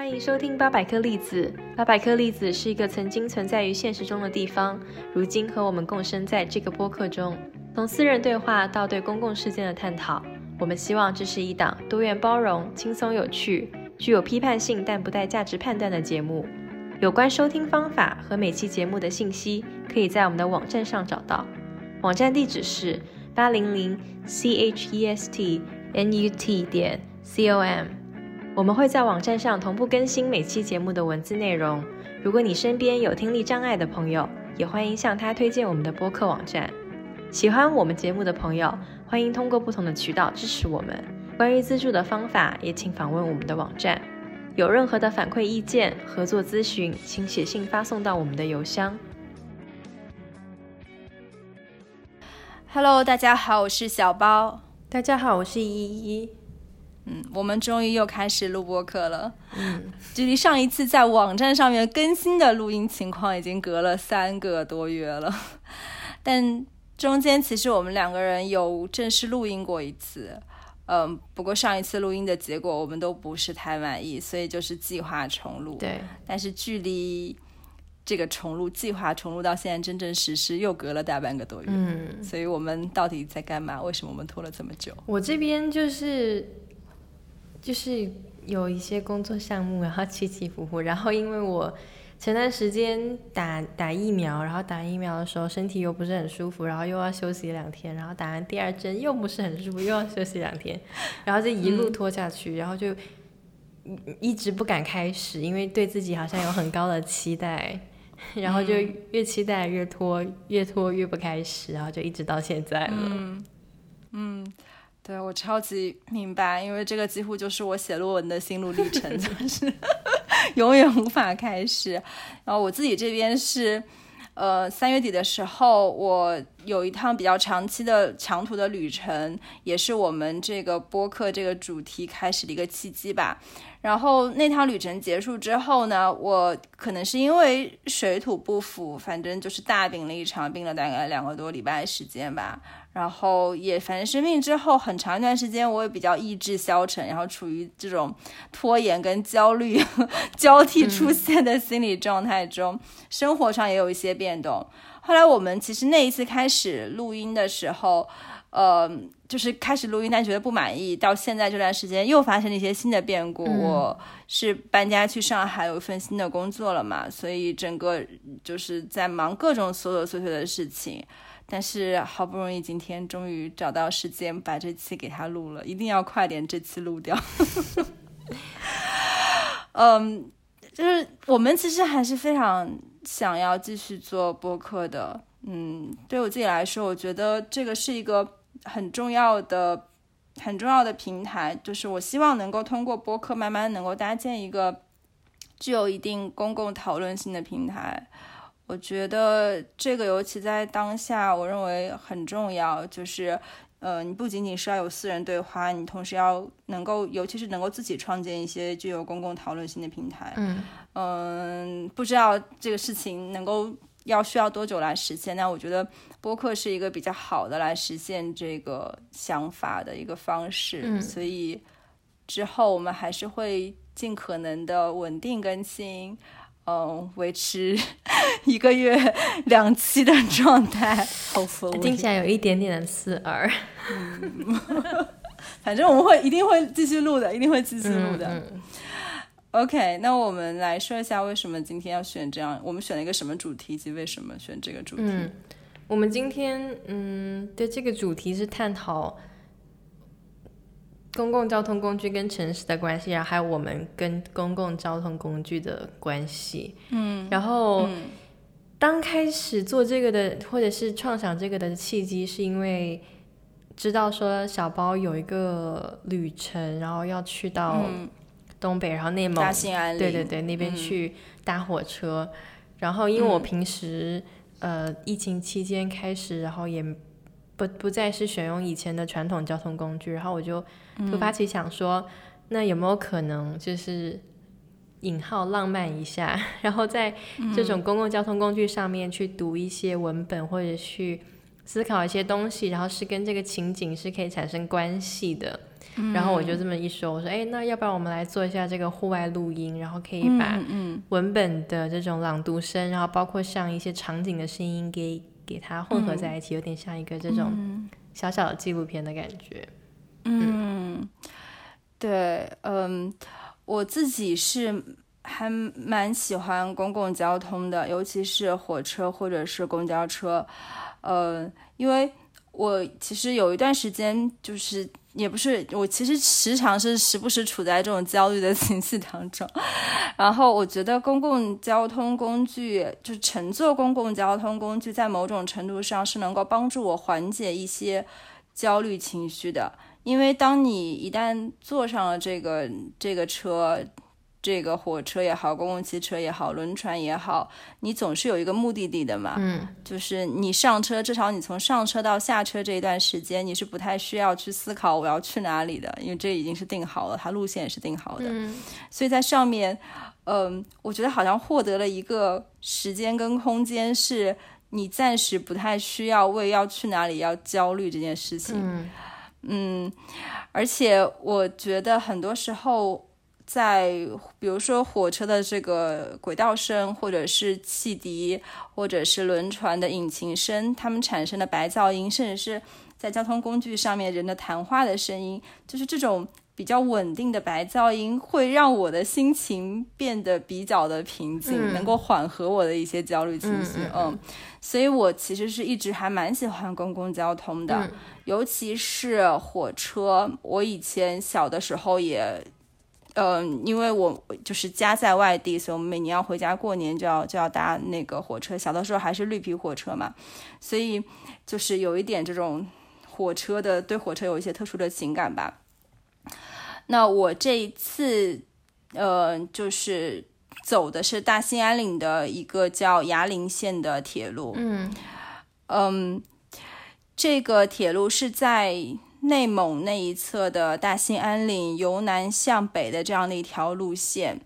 欢迎收听八百颗粒子。八百颗粒子是一个曾经存在于现实中的地方，如今和我们共生在这个播客中。从私人对话到对公共事件的探讨，我们希望这是一档多元包容、轻松有趣、具有批判性但不带价值判断的节目。有关收听方法和每期节目的信息，可以在我们的网站上找到。网站地址是八零零 c h e s t n u t 点 c o m。我们会在网站上同步更新每期节目的文字内容。如果你身边有听力障碍的朋友，也欢迎向他推荐我们的播客网站。喜欢我们节目的朋友，欢迎通过不同的渠道支持我们。关于资助的方法，也请访问我们的网站。有任何的反馈意见、合作咨询，请写信发送到我们的邮箱。Hello，大家好，我是小包。大家好，我是依依。嗯，我们终于又开始录播课了。嗯，距离上一次在网站上面更新的录音情况已经隔了三个多月了，但中间其实我们两个人有正式录音过一次。嗯，不过上一次录音的结果我们都不是太满意，所以就是计划重录。对，但是距离这个重录计划重录到现在真正实施又隔了大半个多月。嗯，所以我们到底在干嘛？为什么我们拖了这么久？我这边就是就是有一些工作项目，然后起起伏伏，然后因为我前段时间打打疫苗，然后打疫苗的时候身体又不是很舒服，然后又要休息两天，然后打完第二针又不是很舒服，又要休息两天，然后就一路拖下去，然后就一直不敢开始，因为对自己好像有很高的期待。然后就越期待越拖，越拖越不开始，然后就一直到现在了。嗯，对我超级明白，因为这个几乎就是我写论文的心路历程，就是 永远无法开始。然后我自己这边是，呃，三月底的时候，我有一趟比较长期的长途的旅程，也是我们这个播客这个主题开始的一个契机吧。然后那趟旅程结束之后呢，我可能是因为水土不服，反正就是大病了一场，病了大概两个多礼拜时间吧。然后也反正生病之后很长一段时间，我也比较意志消沉，然后处于这种拖延跟焦虑交替出现的心理状态中，生活上也有一些变动。后来我们其实那一次开始录音的时候。呃，就是开始录音，但觉得不满意。到现在这段时间又发生了一些新的变故。嗯、我是搬家去上海，有一份新的工作了嘛，所以整个就是在忙各种琐琐碎碎的事情。但是好不容易今天终于找到时间把这期给他录了，一定要快点这期录掉。嗯，就是我们其实还是非常想要继续做播客的。嗯，对我自己来说，我觉得这个是一个。很重要的、很重要的平台，就是我希望能够通过播客，慢慢能够搭建一个具有一定公共讨论性的平台。我觉得这个尤其在当下，我认为很重要。就是，呃，你不仅仅是要有私人对话，你同时要能够，尤其是能够自己创建一些具有公共讨论性的平台。嗯嗯、呃，不知道这个事情能够。要需要多久来实现？那我觉得播客是一个比较好的来实现这个想法的一个方式，嗯、所以之后我们还是会尽可能的稳定更新，嗯，维持 一个月两期的状态。Hopefully，聽起来有一点点的刺耳。嗯，反正我们会一定会继续录的，一定会继续录的。嗯嗯 OK，那我们来说一下为什么今天要选这样，我们选了一个什么主题及为什么选这个主题？嗯，我们今天嗯对这个主题是探討公共交通工具跟城市的关系，然后还有我们跟公共交通工具的关系。嗯，然后、嗯、當開始做这个的，或者是创想这个的契机，是因为知道说小包有一个旅程，然后要去到、嗯。東北，然后内蒙，对对对，那边去搭火车。嗯、然后因为我平时、嗯、呃疫情期间开始，然后也不不再是选用以前的传统交通工具，然后我就突发奇想說，嗯、那有没有可能就是引号浪漫一下，然后在这种公共交通工具上面去读一些文本，或者去思考一些东西，然后是跟这个情景是可以产生关系的。然后我就这么一说，我说，哎，那要不然我们来做一下这个户外录音，然后可以把文本的这种朗读声，然后包括像一些场景的声音给给它混合在一起，有点像一个这种小小的纪录片的感觉。嗯，对，嗯，我自己是还蛮喜欢公共交通的，尤其是火车或者是公交车，呃，因为我其实有一段时间就是也不是，我其实时常是时不时处在这种焦虑的情绪当中，然后我觉得公共交通工具就乘坐公共交通工具，在某种程度上是能够帮助我缓解一些焦虑情绪的。因为当你一旦坐上了这个这个车，这个火车也好，公共汽车也好，轮船也好，你总是有一个目的地的嘛。嗯，就是你上车，至少你从上车到下车这一段时间，你是不太需要去思考我要去哪里的，因为这已经是定好了，它路线也是定好的。嗯，所以在上面，嗯，我觉得好像获得了一个时间跟空间，是你暂时不太需要为要去哪里要焦虑这件事情。嗯。嗯，而且我觉得很多时候，在比如说火车的这个轨道声，或者是汽笛，或者是轮船的引擎声，它们产生的白噪音，甚至是在交通工具上面人的谈话的声音，就是这种。比较稳定的白噪音会让我的心情变得比较的平静，能够缓和我的一些焦虑情绪。嗯，所以我其实是一直还蛮喜欢公共交通的，尤其是火车。我以前小的时候也，嗯，因为我就是家在外地，所以我们每年要回家过年就要就要搭那个火车。小的时候还是绿皮火车嘛，所以就是有一点这种火车的对火车有一些特殊的情感吧。那我这一次，呃，就是走的是大兴安岭的一个叫牙林线的铁路。嗯嗯，这个铁路是在内蒙那一侧的大兴安岭由南向北的这样的一条路线。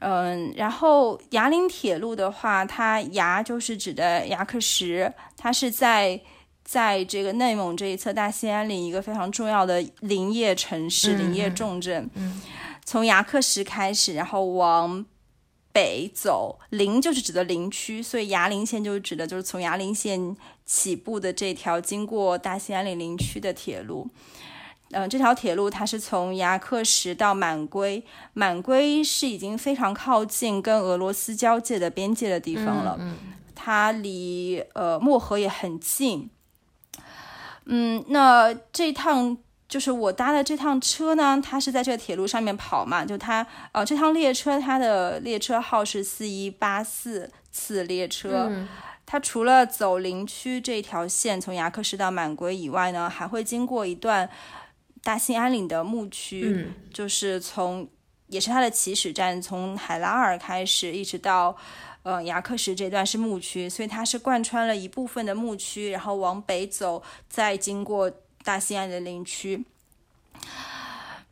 嗯，然后牙林铁路的话，它牙就是指的牙克石，它是在。在这个内蒙这一侧，大兴安岭一个非常重要的林业城市、林业重镇。嗯，从牙克石开始，然后往北走，林就是指的林区，所以牙林线就是指的就是从牙林线起步的这条经过大兴安岭林区的铁路。嗯，这条铁路它是从牙克石到满归，满归是已经非常靠近跟俄罗斯交界的边界的地方了。嗯，它离呃漠河也很近。嗯，那这趟就是我搭的这趟车呢，它是在这个铁路上面跑嘛，就它呃这趟列车它的列车号是四一八四次列车，它除了走林区这条线从牙克石到满归以外呢，还会经过一段大兴安岭的牧区，就是从也是它的起始站，从海拉尔开始一直到。嗯，牙克石这段是牧区，所以它是贯穿了一部分的牧区，然后往北走，再经过大兴安的林区。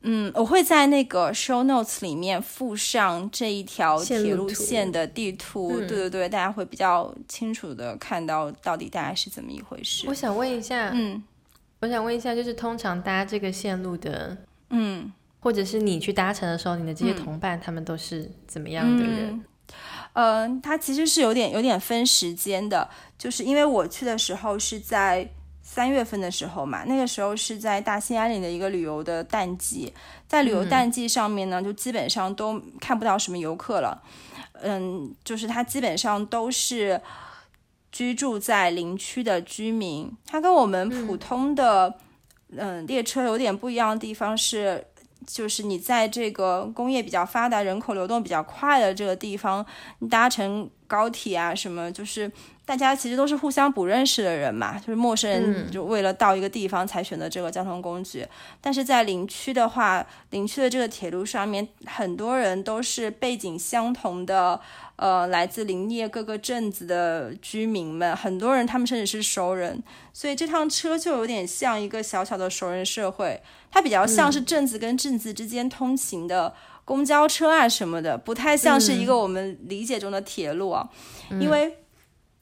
嗯，我会在那个 show notes 里面附上这一条铁路线的地图，对对对，大家会比较清楚的看到到底大概是怎么一回事。我想问一下，嗯，我想问一下，就是通常搭这个线路的，嗯，或者是你去搭乘的时候，你的这些同伴他们都是怎么样的人？嗯，它其实是有点有点分时间的，就是因为我去的时候是在三月份的时候嘛，那个时候是在大兴安岭的一个旅游的淡季，在旅游淡季上面呢，就基本上都看不到什么游客了，嗯，就是它基本上都是居住在林区的居民，它跟我们普通的嗯列车有点不一样的地方是。就是你在这个工业比较发达、人口流动比较快的这个地方，搭乘高铁啊什么，就是大家其实都是互相不认识的人嘛，就是陌生人，就为了到一个地方才选择这个交通工具。但是在林区的话，林区的这个铁路上面，很多人都是背景相同的。呃，来自林业各个镇子的居民们，很多人他们甚至是熟人，所以这趟车就有点像一个小小的熟人社会。它比较像是镇子跟镇子之间通行的公交车啊什么的，不太像是一个我们理解中的铁路啊。因为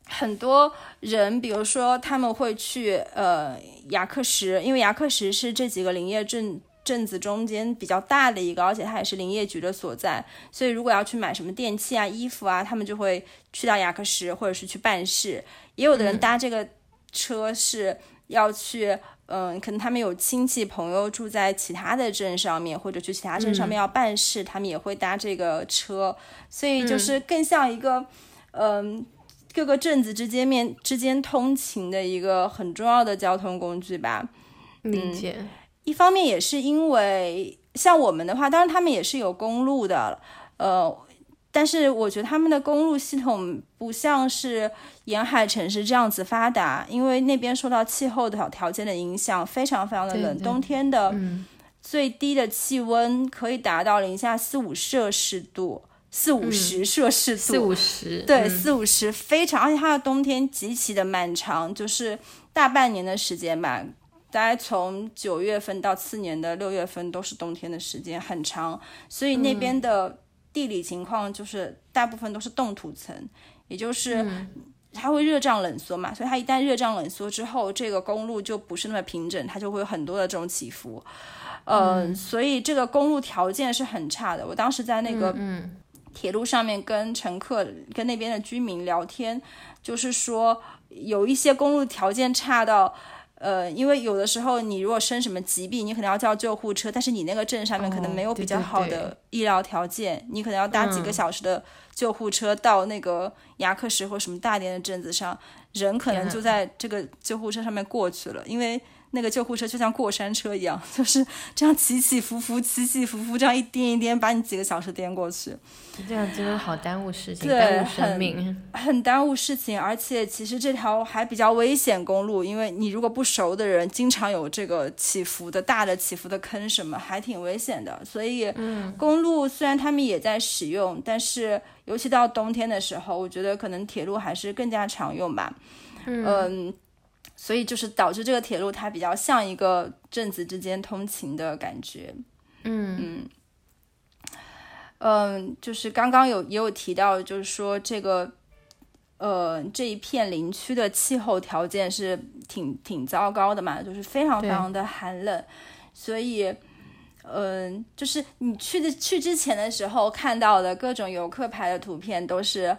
很多人，比如说他们会去呃牙克石，因为牙克石是这几个林业镇镇子中间比较大的一个，而且它也是林业局的所在，所以如果要去买什么电器啊、衣服啊，他们就会去到雅克什，或者是去办事。也有的人搭这个车是要去，嗯，可能他们有亲戚朋友住在其他的镇上面，或者去其他镇上面要办事，他们也会搭这个车，所以就是更像一个，嗯，各个镇子之间面之间通勤的一个很重要的交通工具吧。理解。一方面也是因为像我们的话，当然他们也是有公路的，呃，但是我觉得他们的公路系统不像是沿海城市这样子发达，因为那边受到气候的条件的影响，非常非常的冷，冬天的最低的气温可以达到零下四五摄氏度，四五十摄氏度，四五十，对，四五十非常，而且它的冬天极其的漫长，就是大半年的时间吧。大概从九月份到次年的六月份都是冬天的时间很长，所以那边的地理情况就是大部分都是冻土层，也就是它会热胀冷缩嘛，所以它一旦热胀冷缩之后，这个公路就不是那么平整，它就会有很多的这种起伏，嗯，所以这个公路条件是很差的。我当时在那个铁路上面跟乘客、跟那边的居民聊天，就是说有一些公路条件差到。呃，因为有的时候你如果生什么疾病，你可能要叫救护车，但是你那个镇上面可能没有比较好的医疗条件，你可能要搭几个小时的救护车到那个牙克石或什么大点的镇子上，人可能就在这个救护车上面过去了，因为。那个救护车就像过山车一样，就是这样起起伏伏，起起伏伏，这样一颠一颠，把你几个小时颠过去。这样真的好耽误事情，耽误生命，很耽误事情。而且其实这条还比较危险公路，因为你如果不熟的人，经常有这个起伏的大的起伏的坑什么，还挺危险的。所以，公路虽然他们也在使用，但是尤其到冬天的时候，我觉得可能铁路还是更加常用吧。嗯。所以就是导致这个铁路它比较像一个镇子之间通勤的感觉，嗯嗯嗯，就是刚刚有也有提到，就是说这个呃这一片林区的气候条件是挺挺糟糕的嘛，就是非常非常的寒冷，所以嗯，就是你去的去之前的时候看到的各种游客拍的图片都是。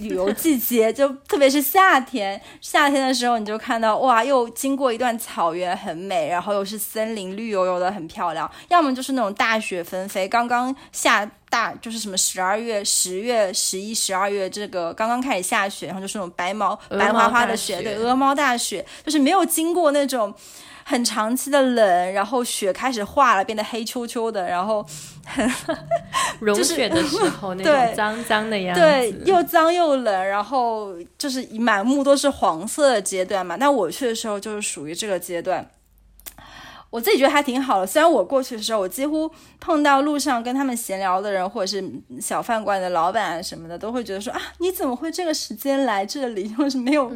旅游季节 就特别是夏天，夏天的时候你就看到哇，又经过一段草原，很美，然后又是森林，绿油油的，很漂亮。要么就是那种大雪纷飞，刚刚下大，就是什么十二月、十月、十一、十二月，这个刚刚开始下雪，然后就是那种白毛、白花花的雪，对，鹅毛大雪，就是没有经过那种。很长期的冷，然后雪开始化了，变得黑秋秋的，然后 融雪的时候那种脏脏的样子，对，又脏又冷，然后就是满目都是黄色的阶段嘛。那我去的时候就是属于这个阶段。我自己觉得还挺好的，虽然我过去的时候，我几乎碰到路上跟他们闲聊的人，或者是小饭馆的老板啊什么的，都会觉得说啊，你怎么会这个时间来这里？又 是没有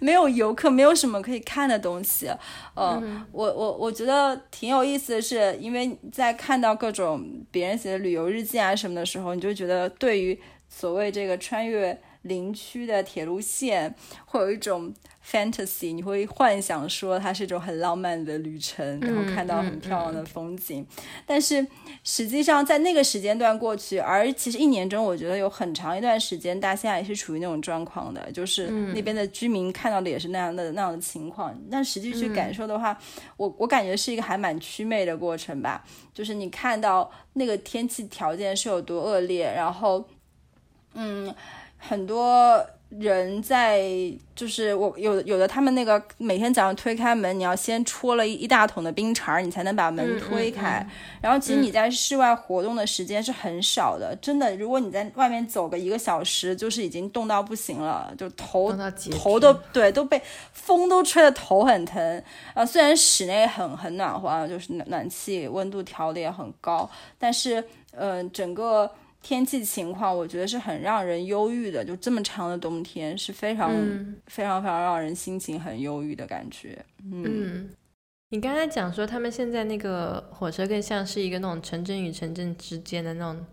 没有游客，没有什么可以看的东西。嗯，我我我觉得挺有意思的是，因为在看到各种别人写的旅游日记啊什么的时候，你就觉得对于所谓这个穿越林区的铁路线，会有一种。fantasy，你会幻想说它是一种很浪漫的旅程，然后看到很漂亮的风景。但是实际上在那个时间段过去，而其实一年中，我觉得有很长一段时间，大家也是处于那种状况的，就是那边的居民看到的也是那样的那样的情况。但实际去感受的话，我我感觉是一个还蛮祛魅的过程吧。就是你看到那个天气条件是有多恶劣，然后嗯，很多。人在就是我有有的他们那个每天早上推开门，你要先戳了一一大桶的冰碴，你才能把门推开。然后其实你在室外活动的时间是很少的，真的。如果你在外面走个一个小时，就是已经冻到不行了，就头头都对都被风都吹得头很疼。啊，虽然室内很很暖和，就是暖暖气温度调的也很高，但是嗯，整个。天气情况，我觉得是很让人忧郁的。就这么长的冬天，是非常非常非常让人心情很忧郁的感觉。嗯，你刚才讲说，他们现在那个火车更像是一个那种城镇与城镇之间的那种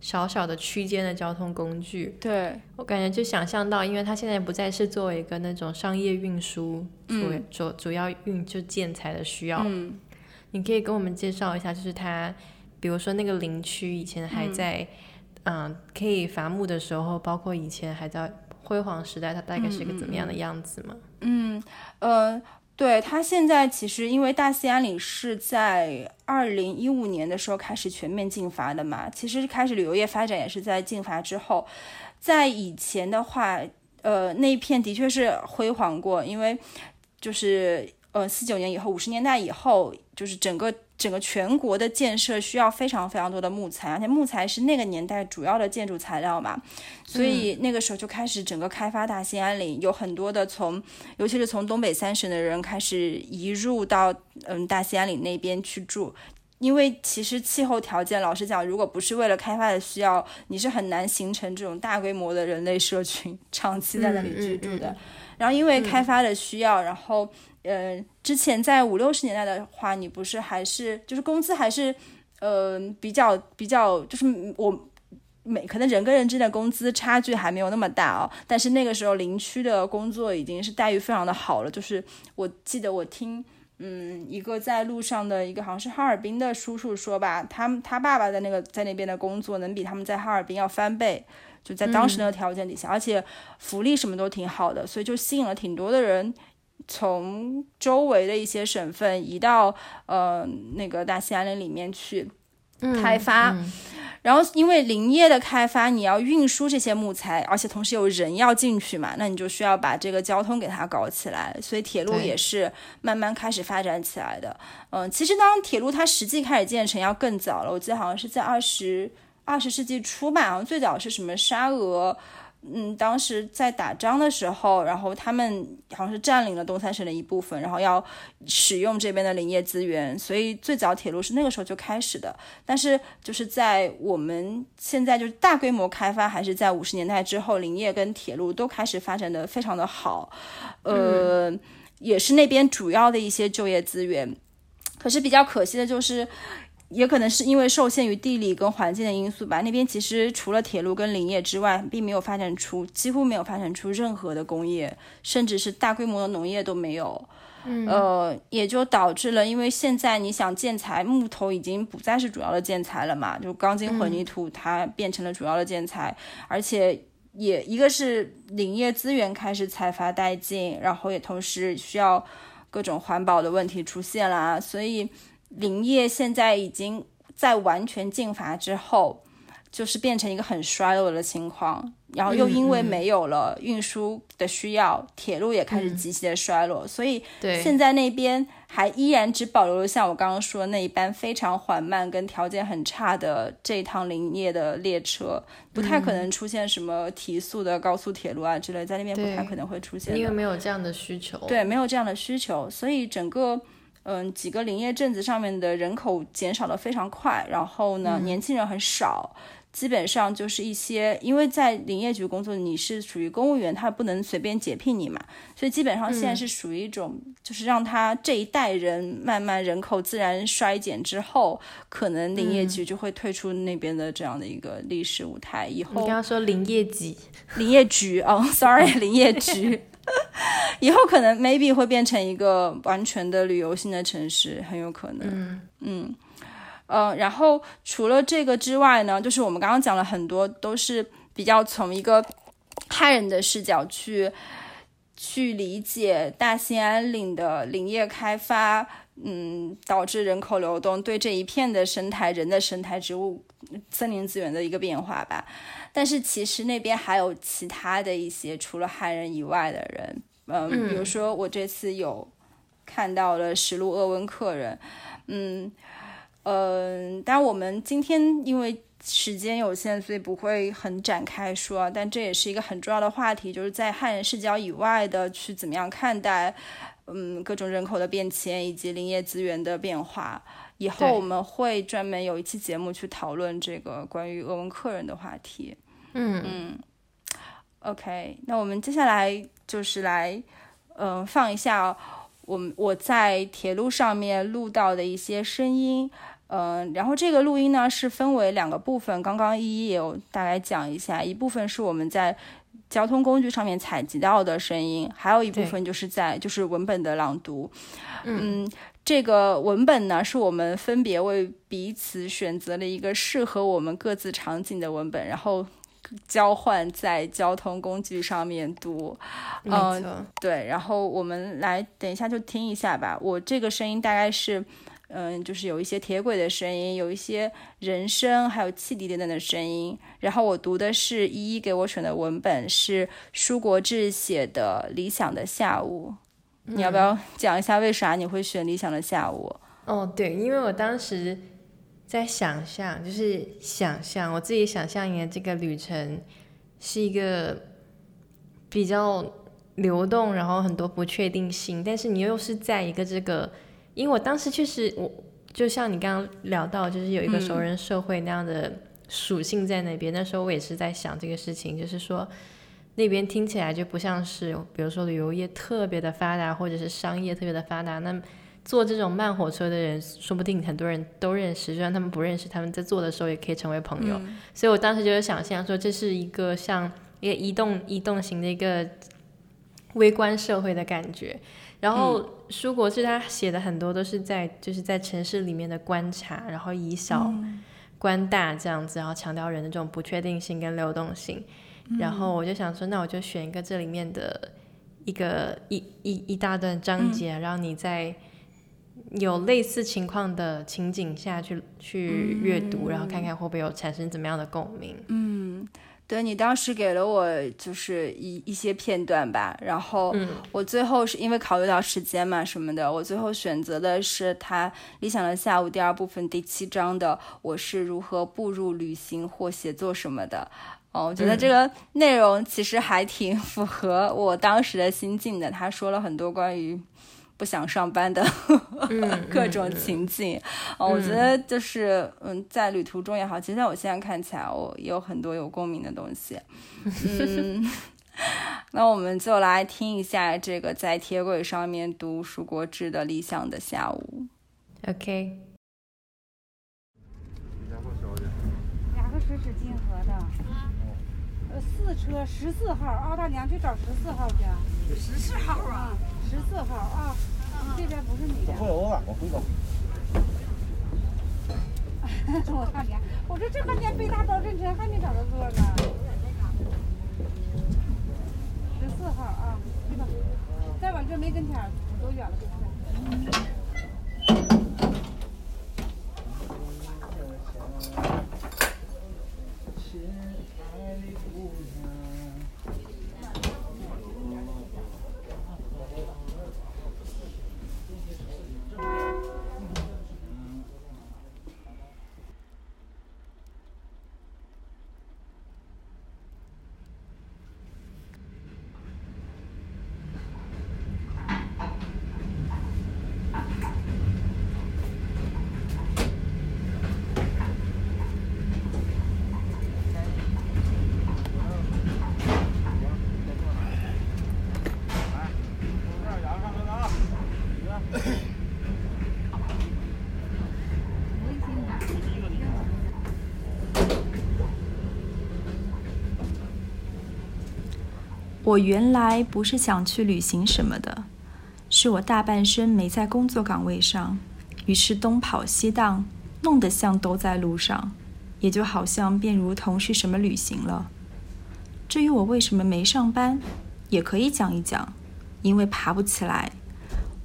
小小的区间的交通工具。对我感觉就想象到，因为它现在不再是作为一个那种商业运输主主主要运就建材的需要。嗯。你可以跟我们介绍一下，就是它，比如说那个林区以前还在，嗯，可以伐木的时候，包括以前还在辉煌时代，它大概是个怎么样的样子吗？嗯，呃。对它现在其实，因为大兴安岭是在二零一五年的时候开始全面禁伐的嘛，其实开始旅游业发展也是在禁伐之后。在以前的话，呃，那一片的确是辉煌过，因为就是呃四九年以后，五十年代以后，就是整个。整个全国的建设需要非常非常多的木材，而且木材是那个年代主要的建筑材料嘛，所以那个时候就开始整个开发大兴安岭，有很多的从，尤其是从东北三省的人开始移入到嗯大兴安岭那边去住，因为其实气候条件，老实讲，如果不是为了开发的需要，你是很难形成这种大规模的人类社群长期在那里居住的。然后因为开发的需要，然后。呃，之前在五六十年代的话，你不是还是就是工资还是，呃，比较比较就是我每可能人跟人之间的工资差距还没有那么大哦，但是那个时候林区的工作已经是待遇非常的好了。就是我记得我听，嗯，一个在路上的一个好像是哈尔滨的叔叔说吧，他他爸爸在那个在那边的工作能比他们在哈尔滨要翻倍，就在当时那个条件底下，而且福利什么都挺好的，所以就吸引了挺多的人。从周围的一些省份移到呃那个大兴安岭里面去开发，然后因为林业的开发，你要运输这些木材，而且同时有人要进去嘛，那你就需要把这个交通给它搞起来，所以铁路也是慢慢开始发展起来的。嗯，其实当铁路它实际开始建成要更早了，我记得好像是在二十二十世纪初吧，好像最早是什么沙俄。嗯，当时在打仗的时候，然后他们好像是占领了东三省的一部分，然后要使用这边的林业资源，所以最早铁路是那个时候就开始的。但是就是在我们现在就是大规模开发，还是在五十年代之后，林业跟铁路都开始发展的非常的好，呃，也是那边主要的一些就业资源。可是比较可惜的就是。也可能是因为受限于地理跟环境的因素吧，那边其实除了铁路跟林业之外，并没有发展出几乎没有发展出任何的工业，甚至是大规模的农业都没有。呃，也就导致了，因为现在你想建材，木头已经不再是主要的建材了嘛，就钢筋混凝土它变成了主要的建材，而且也一个是林业资源开始采伐殆尽，然后也同时需要各种环保的问题出现啦，所以。林业现在已经在完全禁伐之后，就是变成一个很衰落的情况。然后又因为没有了运输的需要，铁路也开始极其的衰落。所以现在那边还依然只保留了像我刚刚说的那一班非常缓慢、跟条件很差的这一趟林业的列车，不太可能出现什么提速的高速铁路啊之类，在那边不太可能会出现。因为没有这样的需求。对，没有这样的需求，所以整个。嗯，几个林业镇子上面的人口减少的非常快，然后呢，年轻人很少，基本上就是一些，因为在林业局工作，你是属于公务员，他不能随便解聘你嘛，所以基本上现在是属于一种，就是让他这一代人慢慢人口自然衰减之后，可能林业局就会退出那边的这样的一个历史舞台。以后你刚刚说林业局，林业局哦，sorry，林业局。以后可能 maybe 会变成一个完全的旅游性的城市，很有可能。嗯嗯呃，然后除了这个之外呢，就是我们刚刚讲了很多，都是比较从一个汉人的视角去去理解大兴安岭的林业开发，嗯，导致人口流动，对这一片的生态、人的生态、植物、森林资源的一个变化吧。但是其实那边还有其他的一些除了汉人以外的人，嗯，比如说我这次有看到了石路鄂温克人，嗯，呃，当然我们今天因为时间有限，所以不会很展开说，但这也是一个很重要的话题，就是在汉人视角以外的去怎么样看待，嗯，各种人口的变迁以及林业资源的变化。以后我们会专门有一期节目去讨论这个关于鄂温克人的话题。嗯。嗯，OK，那我们接下来就是来，嗯，放一下我们我在铁路上面录到的一些声音，嗯，然后这个录音呢是分为两个部分，刚刚依依也有大概讲一下，一部分是我们在交通工具上面采集到的声音，还有一部分就是在就是文本的朗读。嗯，这个文本呢，是我们分别为彼此选择了一个适合我们各自场景的文本，然后交换在交通工具上面读。嗯，对，然后我们来等一下就听一下吧。我这个声音大概是。嗯，就是有一些铁轨的声音，有一些人声，还有汽笛等等的声音。然后我读的是依依给我选的文本，是舒国志写的《理想的下午》。你要不要讲一下为啥你会选《理想的下午》？哦，对，因为我当时在想象，就是想象我自己想象你的这个旅程是一个比较流动，然后很多不确定性，但是你又是在一个这个。因为我当时确实，我就像你刚刚聊到，就是有一个熟人社会那样的属性在那边。那时候我也是在想这个事情，就是说那边听起来就不像是，比如说旅游业特别的发达，或者是商业特别的发达。那坐这种慢火车的人，说不定很多人都认识，就算他们不认识，他们在坐的时候也可以成为朋友。所以我当时就是想象说，这是一个像一个移动移动型的一个微观社会的感觉。然后舒国志他写的很多都是在就是在城市里面的观察，然后以小观大这样子，然后强调人的这种不确定性跟流动性。然后我就想说，那我就选一个这里面的一个一一一大段章节，让你在有类似情况的情景下去去阅读，然后看看会不会有产生怎么样的共鸣。嗯。对你当时给了我就是一一些片段吧，然后我最后是因为考虑到时间嘛什么的，我最后选择的是他《理想的下午》第二部分第七章的我是如何步入旅行或写作什么的。哦，我觉得这个内容其实还挺符合我当时的心境的。他说了很多关于。不想上班的 各种情景，哦，我觉得就是嗯，在旅途中也好，其实在我现在看起来，我也有很多有共鸣的东西。嗯，那我们就来听一下这个在铁轨上面读蜀国志的理想的下午。OK。两个水是金河的，呃，四车十四号，澳大娘去找十四号去。十四号啊。十四号啊，这边不是你的。我我回头。我大娘，我说这半天背大到镇城还没找到座呢。十四号啊，去吧。再往这没跟前，多远了？我原来不是想去旅行什么的，是我大半生没在工作岗位上，于是东跑西荡，弄得像都在路上，也就好像便如同是什么旅行了。至于我为什么没上班，也可以讲一讲，因为爬不起来。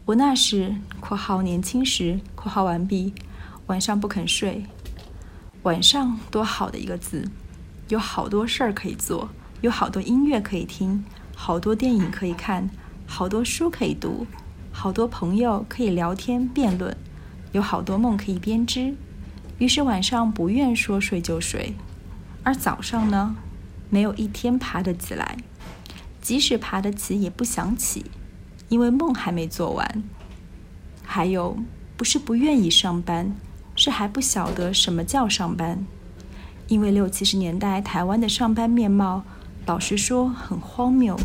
我那时（括号年轻时）（括号完毕），晚上不肯睡。晚上多好的一个字，有好多事儿可以做。有好多音乐可以听，好多电影可以看，好多书可以读，好多朋友可以聊天辩论，有好多梦可以编织。于是晚上不愿说睡就睡，而早上呢，没有一天爬得起来，即使爬得起也不想起，因为梦还没做完。还有，不是不愿意上班，是还不晓得什么叫上班，因为六七十年代台湾的上班面貌。老实说，很荒谬。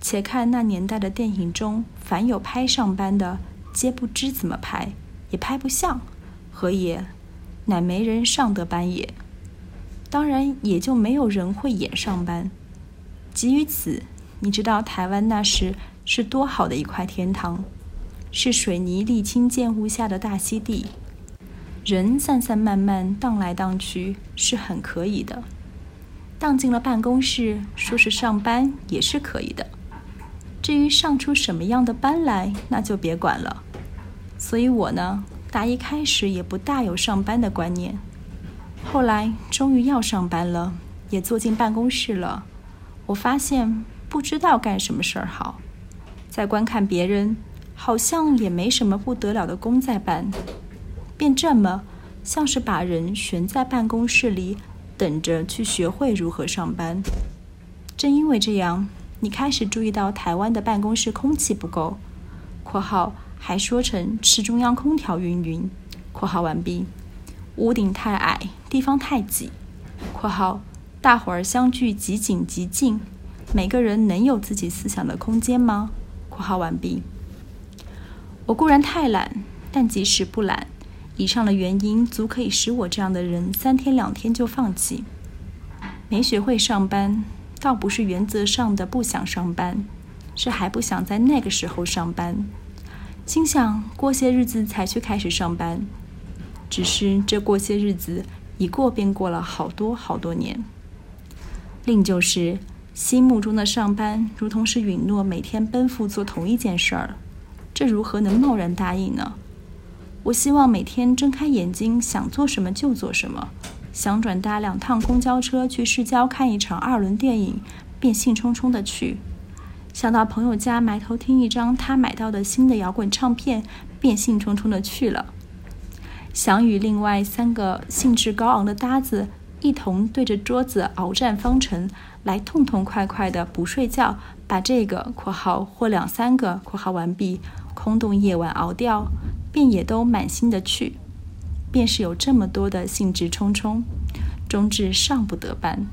且看那年代的电影中，凡有拍上班的，皆不知怎么拍，也拍不像，何也？乃没人上得班也。当然，也就没有人会演上班。基于此，你知道台湾那时是多好的一块天堂，是水泥沥青建屋下的大溪地，人散散漫漫荡来荡去是很可以的。荡进了办公室，说是上班也是可以的。至于上出什么样的班来，那就别管了。所以我呢，大一开始也不大有上班的观念。后来终于要上班了，也坐进办公室了。我发现不知道干什么事儿好，在观看别人，好像也没什么不得了的工在办，便这么像是把人悬在办公室里。等着去学会如何上班。正因为这样，你开始注意到台湾的办公室空气不够（括号还说成吃中央空调云云）。括号完毕。屋顶太矮，地方太挤（括号大伙儿相距极紧极近，每个人能有自己思想的空间吗？）括号完毕。我固然太懒，但即使不懒。以上的原因足可以使我这样的人三天两天就放弃。没学会上班，倒不是原则上的不想上班，是还不想在那个时候上班。心想过些日子才去开始上班，只是这过些日子一过便过了好多好多年。另就是心目中的上班，如同是允诺每天奔赴做同一件事儿，这如何能贸然答应呢？我希望每天睁开眼睛，想做什么就做什么，想转搭两趟公交车去市郊看一场二轮电影，便兴冲冲的去；想到朋友家埋头听一张他买到的新的摇滚唱片，便兴冲冲的去了；想与另外三个兴致高昂的搭子一同对着桌子鏖战方程，来痛痛快快的不睡觉，把这个（括号或两三个）（括号完毕）空洞夜晚熬掉。便也都满心的去，便是有这么多的兴致冲冲，终至上不得班。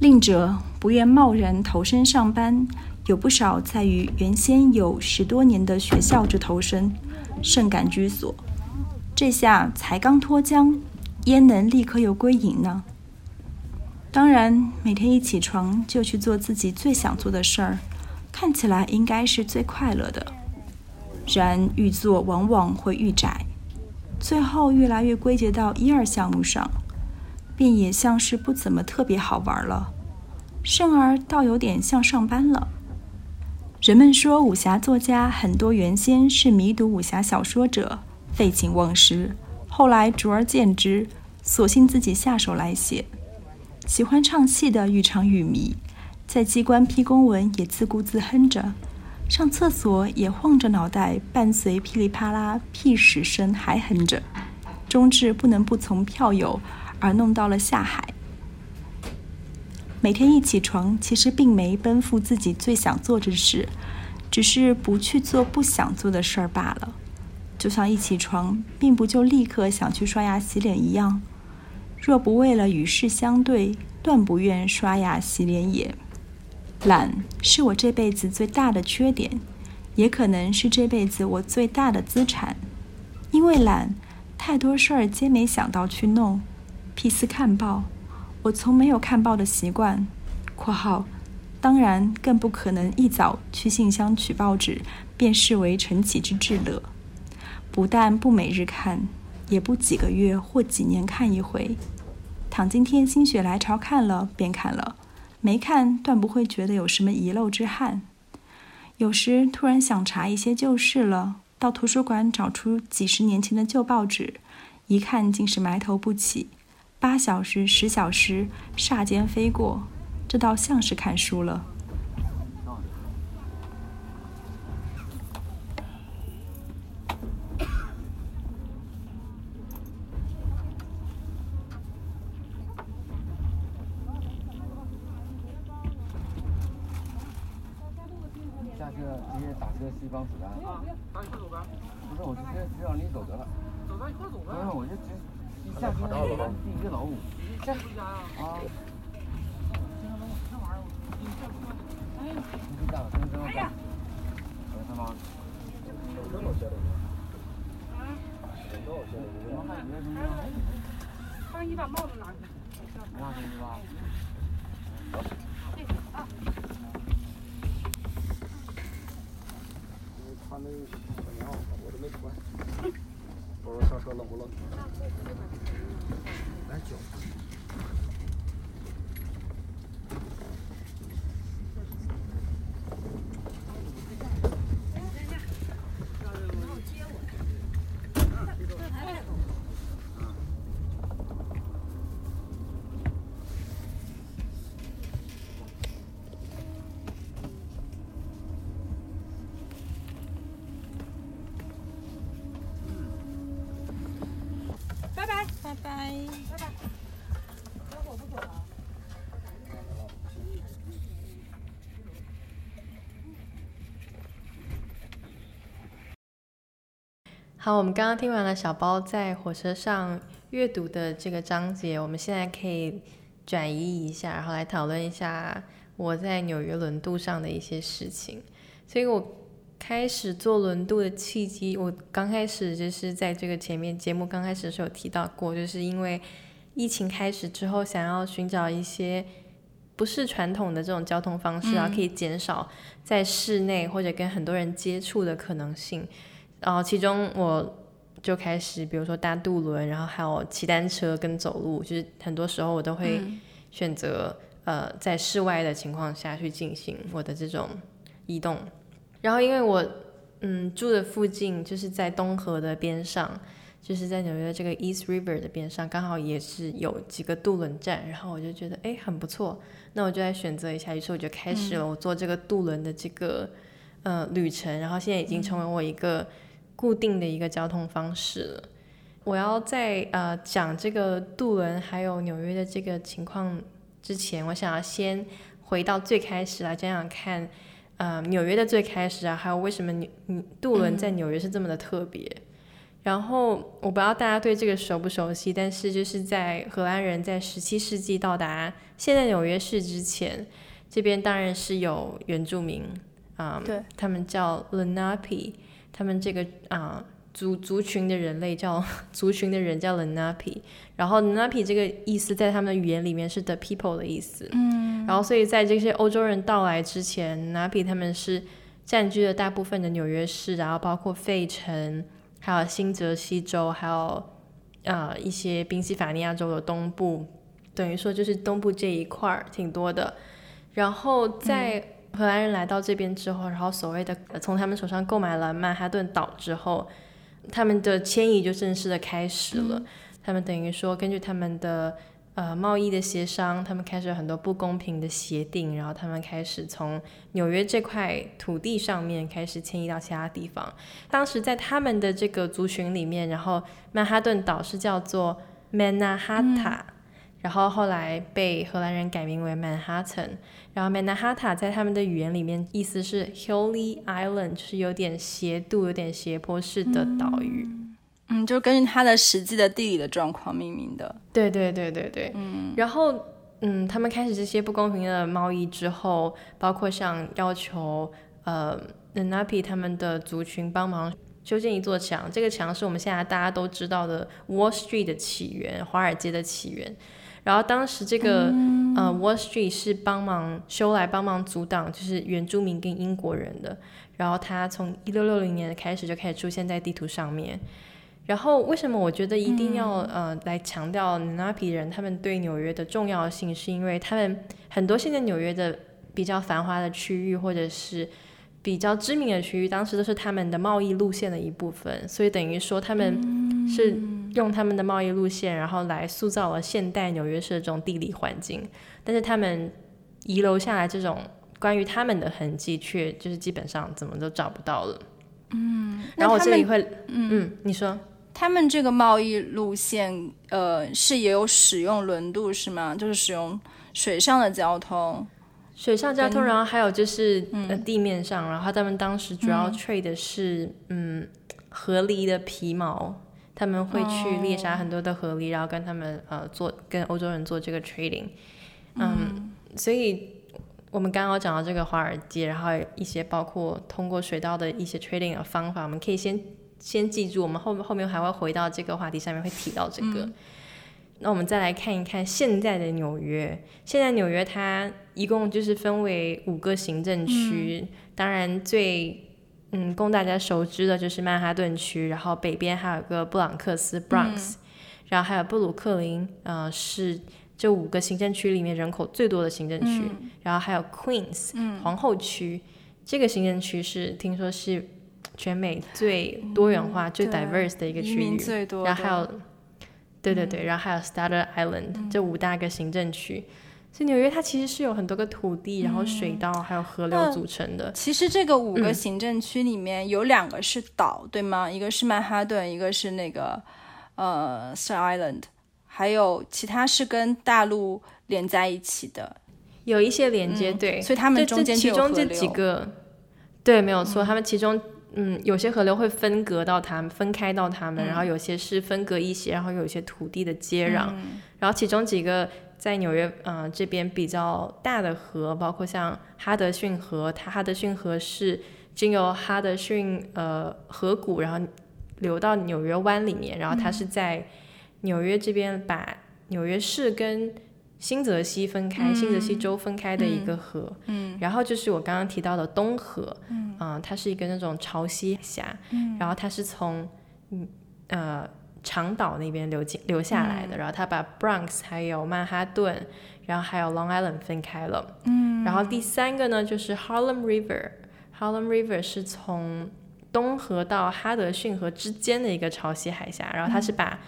另者不愿贸然投身上班，有不少在于原先有十多年的学校之投身，甚感居所。这下才刚脱缰，焉能立刻又归隐呢？当然，每天一起床就去做自己最想做的事儿，看起来应该是最快乐的。然愈做往往会愈窄，最后越来越归结到一二项目上，便也像是不怎么特别好玩了，甚而倒有点像上班了。人们说武侠作家很多原先是迷读武侠小说者，废寝忘食，后来逐而见之，索性自己下手来写。喜欢唱戏的愈唱愈迷，在机关批公文也自顾自哼着。上厕所也晃着脑袋，伴随噼里啪啦屁屎声还哼着，终至不能不从票友而弄到了下海。每天一起床，其实并没奔赴自己最想做的事，只是不去做不想做的事儿罢了。就像一起床，并不就立刻想去刷牙洗脸一样。若不为了与世相对，断不愿刷牙洗脸也。懒是我这辈子最大的缺点，也可能是这辈子我最大的资产。因为懒，太多事儿皆没想到去弄。譬似看报，我从没有看报的习惯（括号），当然更不可能一早去信箱取报纸，便视为晨起之至乐。不但不每日看，也不几个月或几年看一回。倘今天心血来潮看了，便看了。没看，断不会觉得有什么遗漏之憾。有时突然想查一些旧事了，到图书馆找出几十年前的旧报纸，一看竟是埋头不起。八小时、十小时霎间飞过，这倒像是看书了。西方子弹啊！咱一块走呗。不是，我直接直接让你走得了。走，咱一块走呗。不是，我就直一下车第一个老五。下回家呀？啊。这玩意儿，你下车。哎。你干了，真真干。哎他妈。有这么些的吗？啊。有这么些的？我还以为什么？他让你把帽子拿出去。拿出去吧。穿的小棉袄，我都没穿。不知道上车冷不冷？来脚。拜拜，拜拜。好，我们刚刚听完了小包在火车上阅读的这个章节，我们现在可以转移一下，然后来讨论一下我在纽约轮渡上的一些事情。所以我开始做轮渡的契机，我刚开始就是在这个前面节目刚开始的时候有提到过，就是因为疫情开始之后，想要寻找一些不是传统的这种交通方式啊，可以减少在室内或者跟很多人接触的可能性。然后其中我就开始，比如说搭渡轮，然后还有骑单车跟走路，就是很多时候我都会嗯选择、呃在室外的情况下去进行我的这种移动。然后因为我嗯住的附近就是在东河的边上，就是在纽约这个 East River 的边上，刚好也是有几个渡轮站，然后我就觉得哎很不错，那我就来选择一下，于是我就开始了我坐这个渡轮的这个、呃旅程，然后现在已经成为我一个固定的一个交通方式了。我要在呃讲这个渡轮还有纽约的这个情况之前，我想要先回到最开始来讲讲看，呃纽约的最开始啊，还有为什么纽纽渡轮在纽约是这么的特别。然后我不知道大家对这个熟不熟悉，但是就是在荷兰人在十七世纪到达现在纽约市之前，这边当然是有原住民，啊、对，他们叫 Lenape，他们这个啊、族族群的人类叫 族群的人叫 Lenape，然后 Lenape 这个意思在他们的语言里面是 the people 的意思，嗯，然后所以在这些欧洲人到来之前，Lenape 他们是占据了大部分的纽约市，然后包括费城，还有新泽西州，还有呃一些宾夕法尼亚州的东部，等于说就是东部这一块儿挺多的。然后在荷兰人来到这边之后，然后所谓的呃从他们手上购买了曼哈顿岛之后，他们的迁移就正式的开始了。他们等于说根据他们的呃贸易的协商，他们开始有很多不公平的协定，然后他们开始从纽约这块土地上面开始迁移到其他地方。当时在他们的这个族群里面，然后曼哈顿岛是叫做 Manhattan，、然后后来被荷兰人改名为 Manhattan。然后 Manhattan 在他们的语言里面意思是 hilly island，就是有点斜度、有点斜坡式的岛屿。嗯，就根据它的实际的地理的状况命名的。对对对对对，嗯，然后嗯，他们开始这些不公平的贸易之后，包括像要求呃 Napi 他们的族群帮忙修建一座墙，这个墙是我们现在大家都知道的 Wall Street 的起源，华尔街的起源。然后当时这个、呃 Wall Street 是帮忙修来帮忙阻挡就是原住民跟英国人的，然后他从一六六零年开始就开始出现在地图上面。然后为什么我觉得一定要、呃来强调 Napi 人他们对纽约的重要性，是因为他们很多现在纽约的比较繁华的区域或者是比较知名的区域，当时都是他们的贸易路线的一部分，所以等于说他们是用他们的贸易路线，然后来塑造了现代纽约市的这种地理环境。但是他们遗留下来这种关于他们的痕迹，却就是基本上怎么都找不到了。嗯，然后我这里会，嗯你说。他们这个贸易路线，呃，是也有使用轮渡是吗？就是使用水上的交通。水上交通，然后还有就是、呃地面上，然后他们当时主要 trade 的是嗯河狸的皮毛，他们会去猎杀很多的河狸，然后跟他们呃做跟欧洲人做这个 trading，嗯，所以我们刚刚有讲到这个华尔街，然后一些包括通过水道的一些 trading 的方法，我们可以先先记住，我们后后面还会回到这个话题上面会提到这个。那我们再来看一看现在的纽约。现在纽约它一共就是分为五个行政区，当然最嗯供大家熟知的就是曼哈顿区，然后北边还有个布朗克斯 （Bronx），、然后还有布鲁克林，呃是这五个行政区里面人口最多的行政区，然后还有 Queens、皇后区，这个行政区是听说是全美最多元化、最 diverse 的一个区域，最多。然后还有的，对对对，然后还有 Staten Island、这五大个行政区。所以纽约它其实是有很多个土地，然后水道还有河流组成的。其实这个五个嗯行政区里面有两个是岛，对吗？一个是曼哈顿，一个是那个呃 Star Island，还有其他是跟大陆连在一起的。有一些连接，对，所以他们中间其中这几个，对，没有错，他们其中嗯有些河流会分隔到他们，分开到他们，然后有些是分隔一些，然后有一些土地的接壤，然后其中几个在纽约呃这边比较大的河，包括像哈德逊河，它哈德逊河是经由哈德逊呃河谷，然后流到纽约湾里面，然后它是在纽约这边把纽约市跟新泽西分开，新泽西州分开的一个河。嗯，然后就是我刚刚提到的东河，嗯、它是一个那种潮汐峡，嗯，然后它是从嗯呃长岛那边流进流下来的，然后他把 Bronx 还有曼哈顿，然后还有 Long Island 分开了。嗯，然后第三个呢就是 Harlem River，Harlem River 是从东河到哈德逊河之间的一个潮汐海峡，然后它是把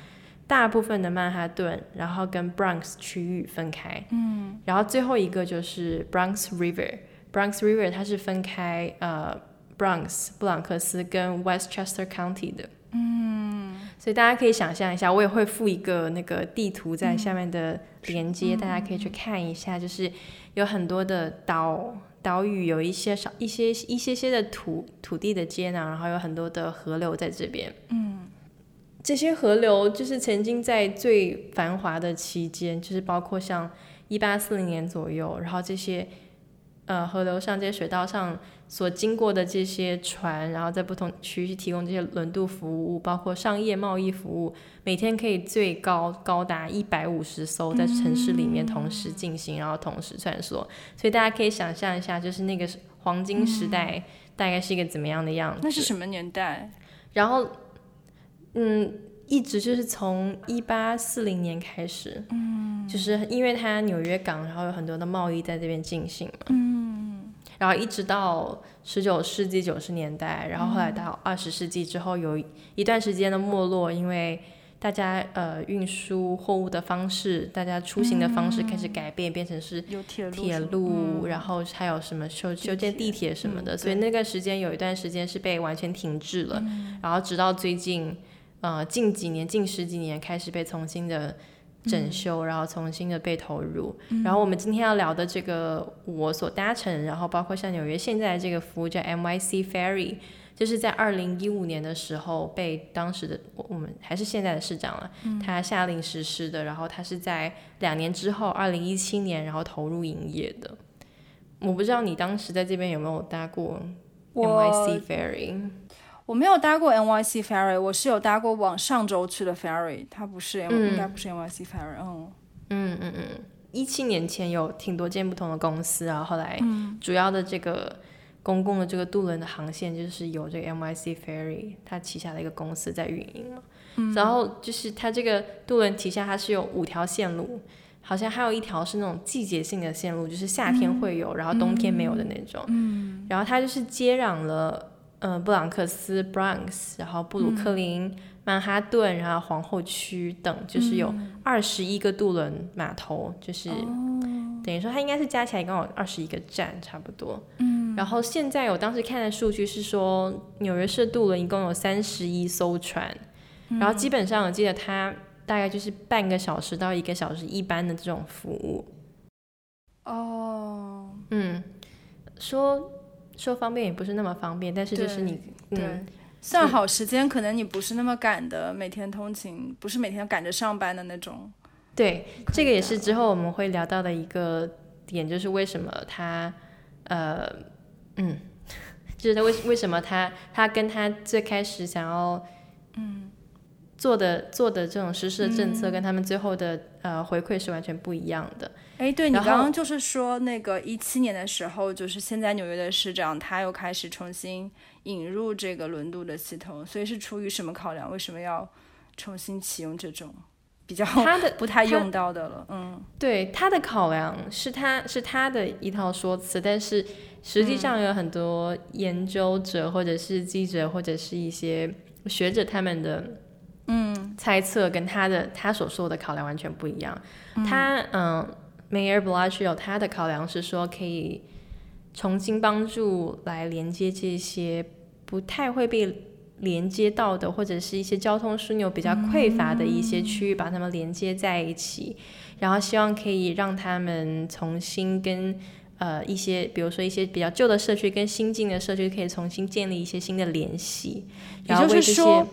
大部分的曼哈顿，然后跟 Bronx 区域分开。嗯，然后最后一个就是 Bronx River，Bronx River 它是分开呃 Bronx 布朗克斯跟 Westchester County 的。嗯，所以大家可以想象一下，我也会附一个那个地图在下面的连接，大家可以去看一下，就是有很多的岛。岛屿有一些少一些一些些的土土地的接壤，然后有很多的河流在这边。嗯这些河流就是曾经在最繁华的期间，就是包括像一八四零年左右，然后这些呃河流上、这些水道上所经过的这些船，然后在不同区域提供这些轮渡服务，包括商业贸易服务，每天可以最高高达一百五十艘在城市里面同时进行，然后同时穿梭，所以大家可以想象一下，就是那个黄金时代大概是一个怎么样的样子。那是什么年代？然后，嗯，一直就是从一八四零年开始，嗯，就是因为它纽约港，然后有很多的贸易在这边进行嘛，嗯，然后一直到十九世纪九十年代，然后后来到二十世纪之后，有一段时间的没落，因为大家呃运输货物的方式，大家出行的方式开始改变，变成是有铁路，铁路，嗯然后还有什么修修建地铁什么的，嗯所以那个时间有一段时间是被完全停滞了，嗯。然后直到最近，呃，近几年、近十几年开始被重新的整修，然后重新的被投入。然后我们今天要聊的这个我所搭乘，然后包括像纽约现在这个服务叫 MYC Ferry。就是在二零一五年的时候，被当时的我我们还是现在的市长了，他下令实施的。然后他是在两年之后，二零一七年，然后投入营业的。我不知道你当时在这边有没有搭过我 NYC Ferry？我没有搭过 NYC Ferry，我是有搭过往上周去的 Ferry，它不是，嗯应该不是 NYC Ferry，嗯，嗯嗯嗯，一七年前有挺多间不同的公司，然后后来嗯主要的这个公共的这个渡轮的航线就是由这个 NYC Ferry 它旗下的一个公司在运营嘛。嗯然后就是它这个渡轮旗下它是有五条线路，好像还有一条是那种季节性的线路，就是夏天会有，然后冬天没有的那种。嗯，然后它就是接壤了。呃，布朗克斯 （Bronx），然后布鲁克林、曼哈顿，然后皇后区等，就是有二十一个渡轮码头，就是、等于说它应该是加起来一共有二十一个站，差不多。嗯，然后现在我当时看的数据是说，纽约市渡轮一共有三十一艘船，然后基本上我记得它大概就是半个小时到一个小时一班的这种服务。哦，嗯，说说方便也不是那么方便，但是就是你对嗯，算好时间，可能你不是那么赶的，每天通勤，不是每天赶着上班的那种。对，这个也是之后我们会聊到的一个点，就是为什么他，呃，嗯，就是他为为什么他他跟他最开始想要，嗯，做的做的这种实施的政策，跟他们最后的呃回馈是完全不一样的。哎，对你刚刚就是说那个一七年的时候，就是现在纽约的市长他又开始重新引入这个轮渡的系统，所以是出于什么考量？为什么要重新启用这种比较他的 不太用到的了？嗯对他的考量是他是他的一套说辞，但是实际上有很多研究者或者是记者或者是一些学者他们的嗯猜测跟他的他所说的考量完全不一样。他嗯，Mayor Blasio 他的考量是说可以重新帮助来连接这些不太会被连接到的，或者是一些交通枢纽比较匮乏的一些区域，把它们连接在一起，然后希望可以让他们重新跟呃一些，比如说一些比较旧的社区跟新进的社区，可以重新建立一些新的联系，然后为这些就是说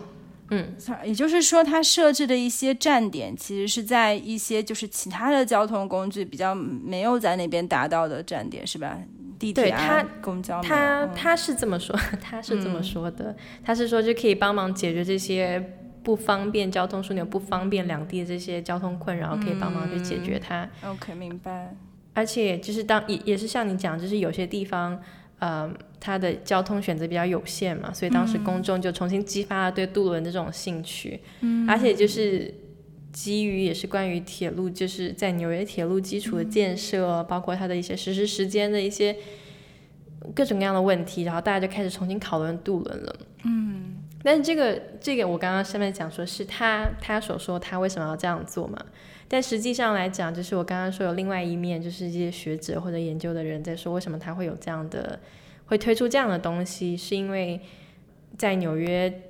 嗯，也就是说，它设置的一些站点，其实是在一些就是其他的交通工具比较没有在那边达到的站点，是吧？地铁啊、公交没有，嗯他他是这么说，他是这么说的，他是说就可以帮忙解决这些不方便交通枢纽不方便两地的这些交通困扰，可以帮忙去解决它。OK 明白。而且就是当也也是像你讲，就是有些地方，呃，它的交通选择比较有限嘛，所以当时公众就重新激发了对渡轮的这种兴趣。嗯，而且就是基于也是关于铁路，就是在纽约铁路基础的建设，包括它的一些实施时间的一些各种各样的问题，然后大家就开始重新讨论渡轮了。嗯，但是这个这个我刚刚上面讲说是他他所说他为什么要这样做嘛？但实际上来讲，就是我刚刚说有另外一面，就是一些学者或者研究的人在说，为什么他会有这样的，会推出这样的东西，是因为在纽约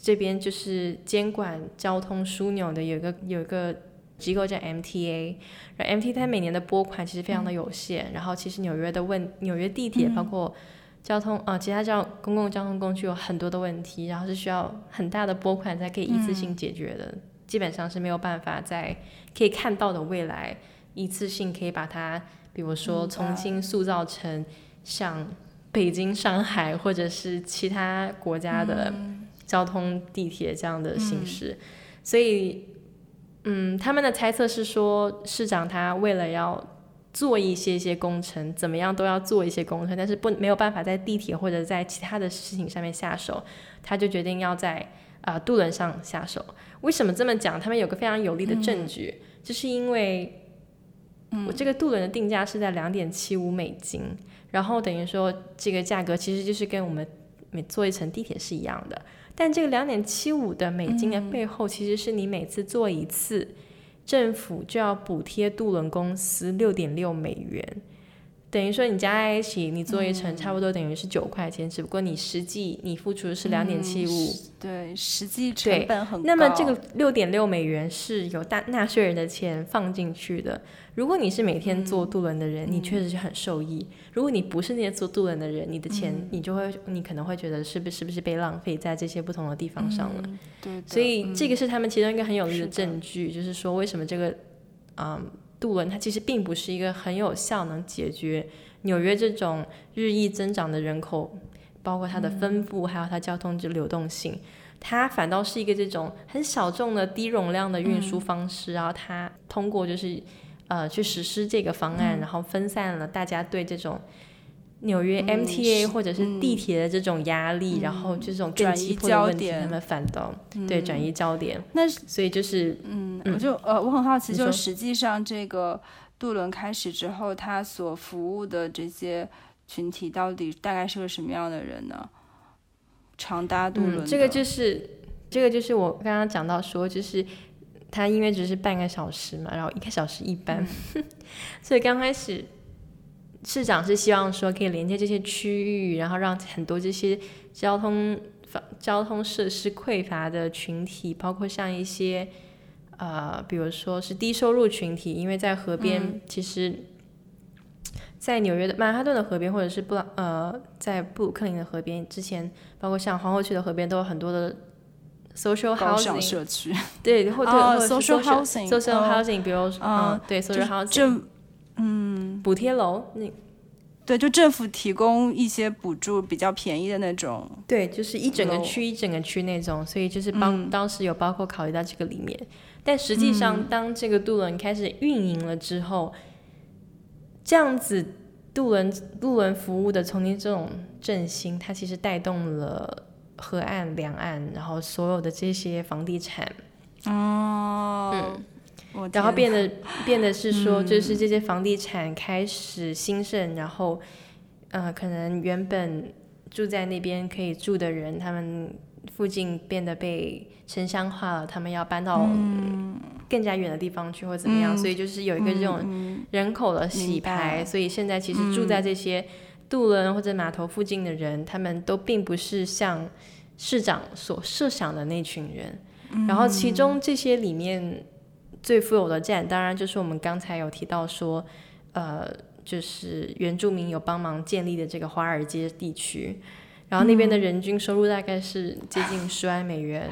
这边就是监管交通枢纽的有一个有一个机构叫 MTA，然后 MTA 它每年的拨款其实非常的有限，然后其实纽约的问纽约地铁包括交通啊、呃其他交公共交通工具有很多的问题，然后是需要很大的拨款才可以一次性解决的。基本上是没有办法在可以看到的未来一次性可以把它，比如说重新塑造成像北京、上海或者是其他国家的交通地铁这样的形式。所以，嗯，他们的猜测是说，市长他为了要做一些一些工程，怎么样都要做一些工程，但是不没有办法在地铁或者在其他的事情上面下手，他就决定要在啊、呃渡轮上下手。为什么这么讲？他们有个非常有力的证据，就是因为我这个渡轮的定价是在两点七五美金，然后等于说这个价格其实就是跟我们每坐一层地铁是一样的。但这个两点七五的美金的背后，其实是你每次坐一次，政府就要补贴渡轮公司六点六美元。等于说你加在一起，你坐一程差不多等于是九块钱，只不过你实际你付出的是两点七五，对，实际成本很高。那么这个六点六美元是由大纳税人的钱放进去的。如果你是每天坐渡轮的人，你确实是很受益；如果你不是那些坐渡轮的人，你的钱、你就会你可能会觉得是不是是不是被浪费在这些不同的地方上了。嗯对，所以这个是他们其中一个很有力的证据，就是说为什么这个嗯渡轮它其实并不是一个很有效能解决纽约这种日益增长的人口，包括它的分布，还有它交通之流动性。它反倒是一个这种很小众的低容量的运输方式，然后它通过就是呃去实施这个方案，然后分散了大家对这种纽约 MTA 或者是地铁的这种压力，然后这种更转移急迫的问题，焦点他们反倒、对转移焦点。那所以就是嗯，我就呃，我很好奇，就实际上这个渡轮开始之后，它所服务的这些群体到底大概是个什么样的人呢？常搭渡轮、嗯，这个就是这个就是我刚刚讲到说，就是它因为只是半个小时嘛，然后一个小时一班，所以刚开始市长是希望说可以连接这些区域，然后让很多这些交通交通设施匮乏的群体，包括像一些呃，比如说是低收入群体，因为在河边其实。在纽约的曼哈顿的河边，或者是布朗呃，在布鲁克林的河边，之前包括像皇后区的河边，都有很多的 social housing，社区，对，或者、social social housing，social 哦。housing，比如说嗯嗯，对 social housing，这嗯。补贴楼那对，就政府提供一些补助，比较便宜的那种。对，就是一整个区一整个区那种，所以就是帮当时有包括考虑到这个里面。但实际上，当这个渡轮开始运营了之后，这样子渡轮渡轮服务的从你这种振兴，它其实带动了河岸两岸，然后所有的这些房地产。哦，嗯，然后变得变得是说，就是这些房地产开始兴盛，然后，呃，可能原本住在那边可以住的人，他们附近变得被城乡化了，他们要搬到更加远的地方去，或怎么样，所以就是有一个这种人口的洗牌，所以现在其实住在这些渡轮或者码头附近的人，他们都并不是像市长所设想的那群人。然后，其中这些里面最富有的站，当然就是我们刚才有提到说，呃，就是原住民有帮忙建立的这个华尔街地区。然后那边的人均收入大概是接近十万美元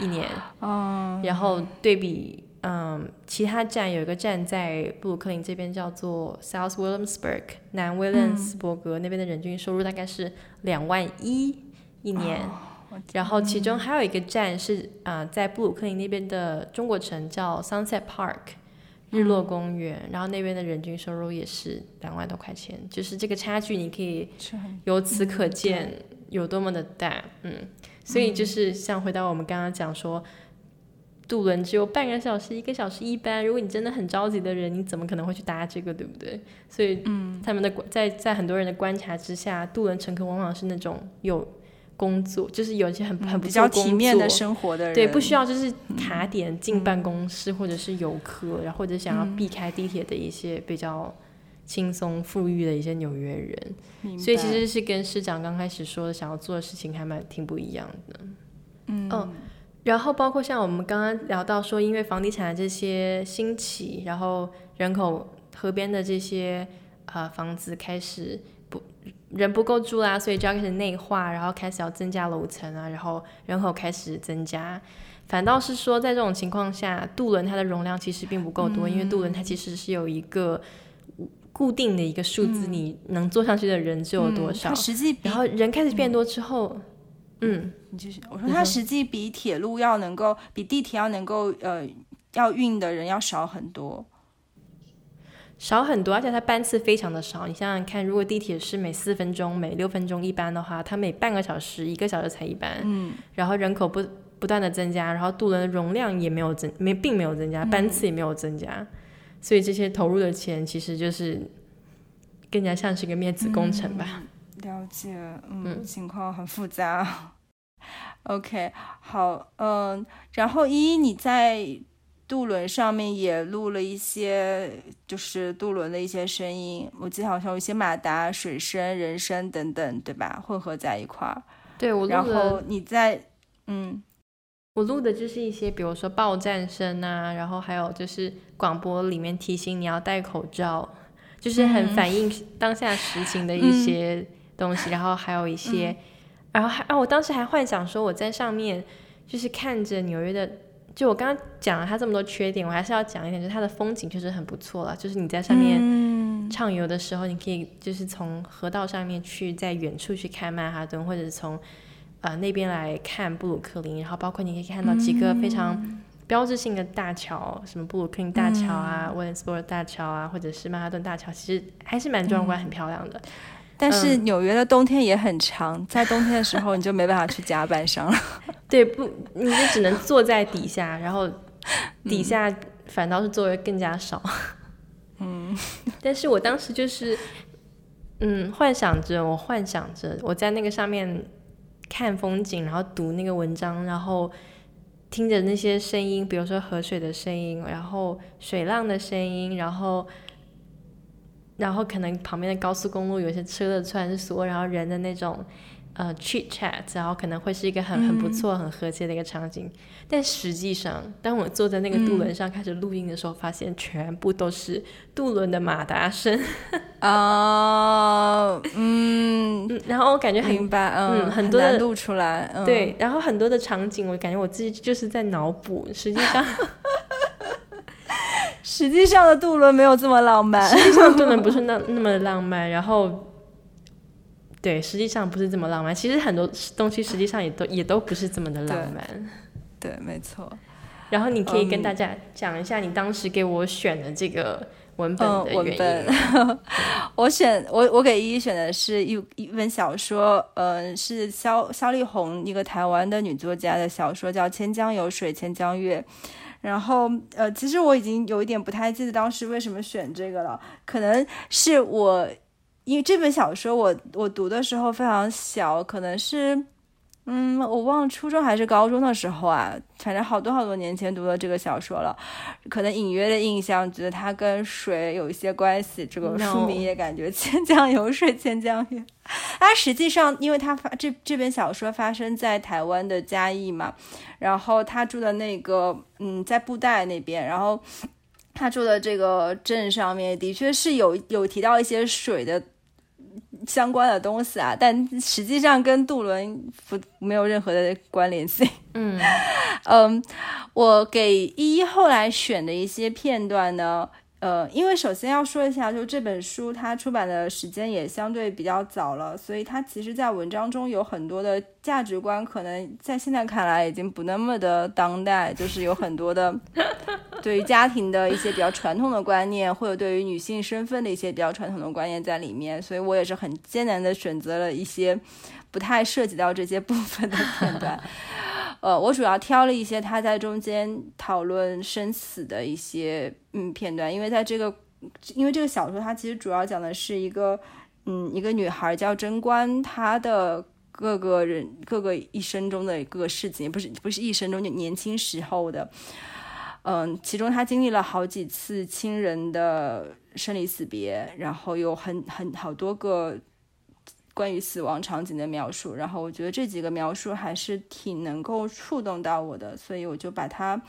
一年。哦。然后对比，嗯，其他站有一个站在布鲁克林这边叫做 South Williamsburg 南威廉斯伯格，那边的人均收入大概是两万一一年。然后其中还有一个站是啊，在布鲁克林那边的中国城叫 Sunset Park 日落公园，然后那边的人均收入也是两万多块钱，就是这个差距你可以由此可见有多么的大，嗯，所以就是像回到我们刚刚讲说，渡轮只有半个小时、一个小时一班，如果你真的很着急的人，你怎么可能会去搭这个，对不对？所以，嗯，他们的在在很多人的观察之下，渡轮乘客往往是那种有。工作就是有一些很很比较体面的生活的人，对，不需要就是卡点进办公室或者是游客，然后或者想要避开地铁的一些比较轻松富裕的一些纽约人，所以其实是跟市长刚开始说的想要做的事情还蛮挺不一样的。嗯，然后包括像我们刚刚聊到说，因为房地产的这些兴起，然后人口河边的这些呃房子开始不。人不够住啦，所以就要开始内化，然后开始要增加楼层啊，然后人口开始增加。反倒是说，在这种情况下，渡轮它的容量其实并不够多，因为渡轮它其实是有一个固定的一个数字，你能坐上去的人只有多少。实际，然后人开始变多之后，嗯，你继续。我说它实际比铁路要能够，比地铁要能够，呃，要运的人要少很多。少很多，而且它班次非常的少。你想想看，如果地铁是每四分钟、每六分钟一班的话，它每半个小时、一个小时才一班。嗯。然后人口不不断的增加，然后渡轮的容量也没有增，没并没有增加，班次也没有增加，所以这些投入的钱其实就是更加像是一个面子工程吧。了解，嗯，情况很复杂。OK，好，嗯，然后依依你在。渡轮上面也录了一些，就是渡轮的一些声音。我记得好像有一些马达、水声、人声等等，对吧？混合在一块儿。对，我录然后你在，嗯，我录的就是一些，比如说爆站声啊，然后还有就是广播里面提醒你要戴口罩，就是很反映当下实情的一些东西。然后还有一些，然后还啊，我当时还幻想说我在上面就是看着纽约的。就我刚刚讲了它这么多缺点，我还是要讲一点，就是它的风景确实很不错了。就是你在上面畅游的时候，你可以就是从河道上面去，在远处去看曼哈顿，或者是从呃那边来看布鲁克林。然后包括你可以看到几个非常标志性的大桥，什么布鲁克林大桥啊、威廉斯伯大桥啊，或者是曼哈顿大桥，其实还是蛮壮观、很漂亮的。但是纽约的冬天也很长，在冬天的时候你就没办法去甲板上了。对，不，你就只能坐在底下，然后底下反倒是座位更加少。嗯，但是我当时就是，嗯，幻想着，我幻想着我在那个上面看风景，然后读那个文章，然后听着那些声音，比如说河水的声音，然后水浪的声音，然后。然后可能旁边的高速公路有些车的穿梭，然后人的那种呃 chit chat，然后可能会是一个很很不错、很和谐的一个场景。但实际上，当我坐在那个渡轮上开始录音的时候，发现全部都是渡轮的马达声。啊，嗯，然后我感觉很明白，嗯，很多的录出来，对，然后很多的场景，我感觉我自己就是在脑补，实际上。实际上的渡轮没有这么浪漫，实际上渡轮不是那那么浪漫，然后。对，实际上不是这么浪漫。其实很多东西实际上也都也都不是这么的浪漫。对，没错。然后你可以跟大家讲一下你当时给我选的这个文本的原因。我选我我给依依选的是一一本小说，呃，是肖肖丽红一个台湾的女作家的小说，叫《千江有水千江月》。然后呃，其实我已经有一点不太记得当时为什么选这个了，可能是我。因为这本小说，我我读的时候非常小，可能是，嗯，我忘了初中还是高中的时候啊，反正好多好多年前读的这个小说了，可能隐约的印象觉得它跟水有一些关系。这个书名也感觉“千江有水千江月”。它实际上，因为它发这这本小说发生在台湾的嘉义嘛，然后他住的那个，嗯，在布袋那边，然后他住的这个镇上面的确是有有提到一些水的。相关的东西啊，但实际上跟渡轮不没有任何的关联性。嗯嗯，我给依依后来选的一些片段呢。呃，因为首先要说一下，就这本书它出版的时间也相对比较早了，所以它其实，在文章中有很多的价值观，可能在现在看来已经不那么的当代，就是有很多的 对于家庭的一些比较传统的观念，或者对于女性身份的一些比较传统的观念在里面，所以我也是很艰难的选择了一些不太涉及到这些部分的片段。呃，我主要挑了一些他在中间讨论生死的一些嗯片段，因为在这个，因为这个小说它其实主要讲的是一个嗯一个女孩叫贞观，她的各个人各个一生中的各个事情，不是不是一生中就年轻时候的，嗯，其中她经历了好几次亲人的生离死别，然后有很很好多个。关于死亡场景的描述，然后我觉得这几个描述还是挺能够触动到我的，所以我就把它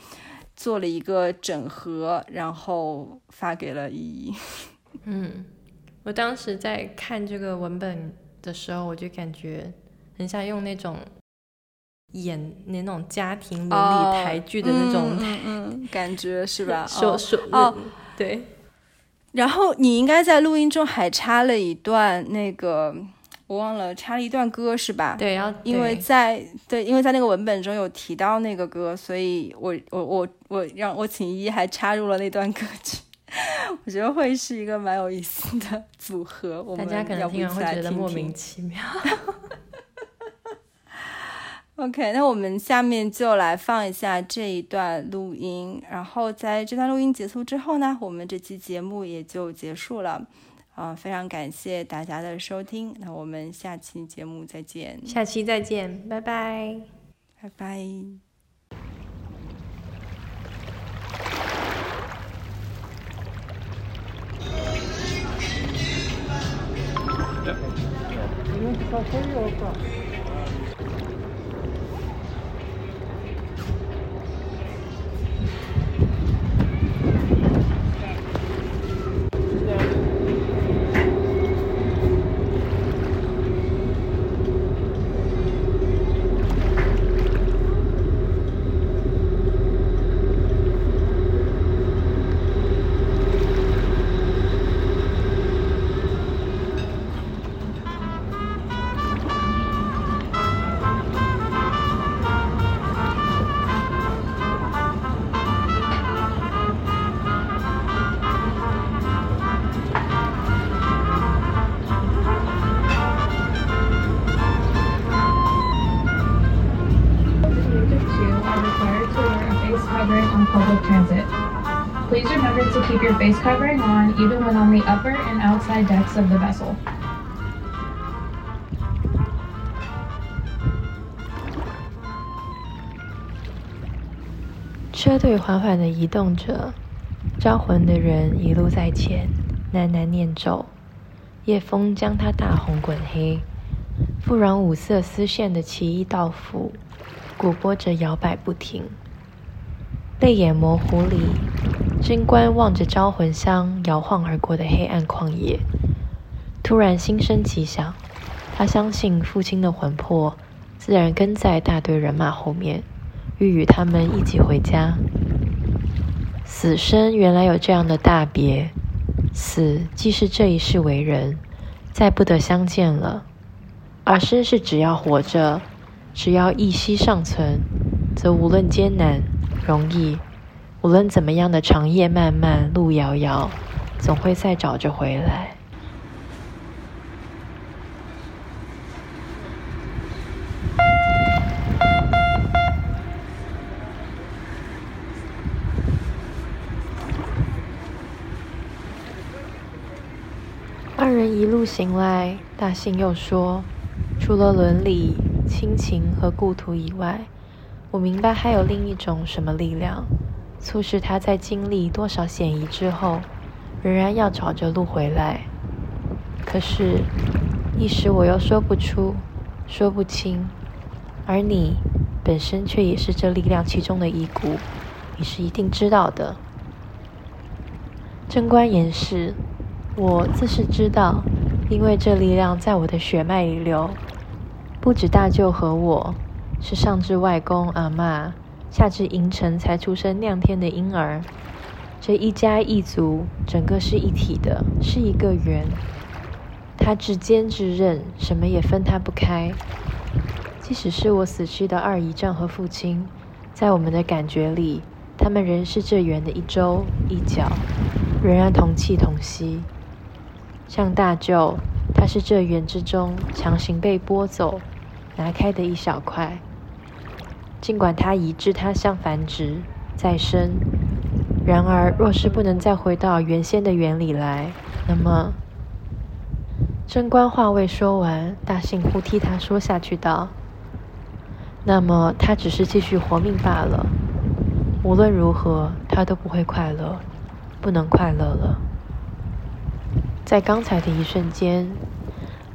做了一个整合，然后发给了依依。嗯，我当时在看这个文本的时候，我就感觉很想用那种演那种家庭伦理台剧的那种嗯感觉，是吧？说说哦，对。然后你应该在录音中还插了一段那个。我忘了插了一段歌是吧？对，然后因为在对，因为在那个文本中有提到那个歌，所以我我我我让我请一还插入了那段歌曲，我觉得会是一个蛮有意思的组合。我们大家可能听完会觉得莫名其妙。OK，那我们下面就来放一下这一段录音，然后在这段录音结束之后呢，我们这期节目也就结束了。啊，非常感谢大家的收听，那我们下期节目再见，下期再见，拜拜，拜拜。Outside decks of the vessel. 车队缓缓地移动着，招魂的人一路在前，喃喃念咒。夜风将他大红滚黑，富染五色丝线的奇异道服，鼓波着摇摆不停。泪眼模糊里。贞观望着招魂香摇晃而过的黑暗旷野，突然心生奇想。他相信父亲的魂魄自然跟在大队人马后面，欲与他们一起回家。死生原来有这样的大别，死既是这一世为人，再不得相见了；而生是只要活着，只要一息尚存，则无论艰难容易，无论怎么样的长夜漫漫路遥遥，总会再找着回来。二人一路行来，大信又说：“除了伦理、亲情和故土以外，我明白还有另一种什么力量，促使他在经历多少险夷之后，仍然要找着路回来。可是，一时我又说不出，说不清。而你本身却也是这力量其中的一股，你是一定知道的。”贞观言氏。我自是知道，因为这力量在我的血脉里流。不止大舅和我，是上至外公阿妈，下至银尘才出生亮天的婴儿，这一家一族，整个是一体的，是一个圆。他至坚至韧，什么也分他不开。即使是我死去的二姨丈和父亲，在我们的感觉里，他们仍是这圆的一周一角，仍然同气同息。像大舅，他是这园之中强行被剥走、拿开的一小块。尽管他移至他乡繁殖再生，然而若是不能再回到原先的原理来，那么……贞观话未说完，大信忽替他说下去道：“那么他只是继续活命罢了。无论如何，他都不会快乐，不能快乐了。”在刚才的一瞬间，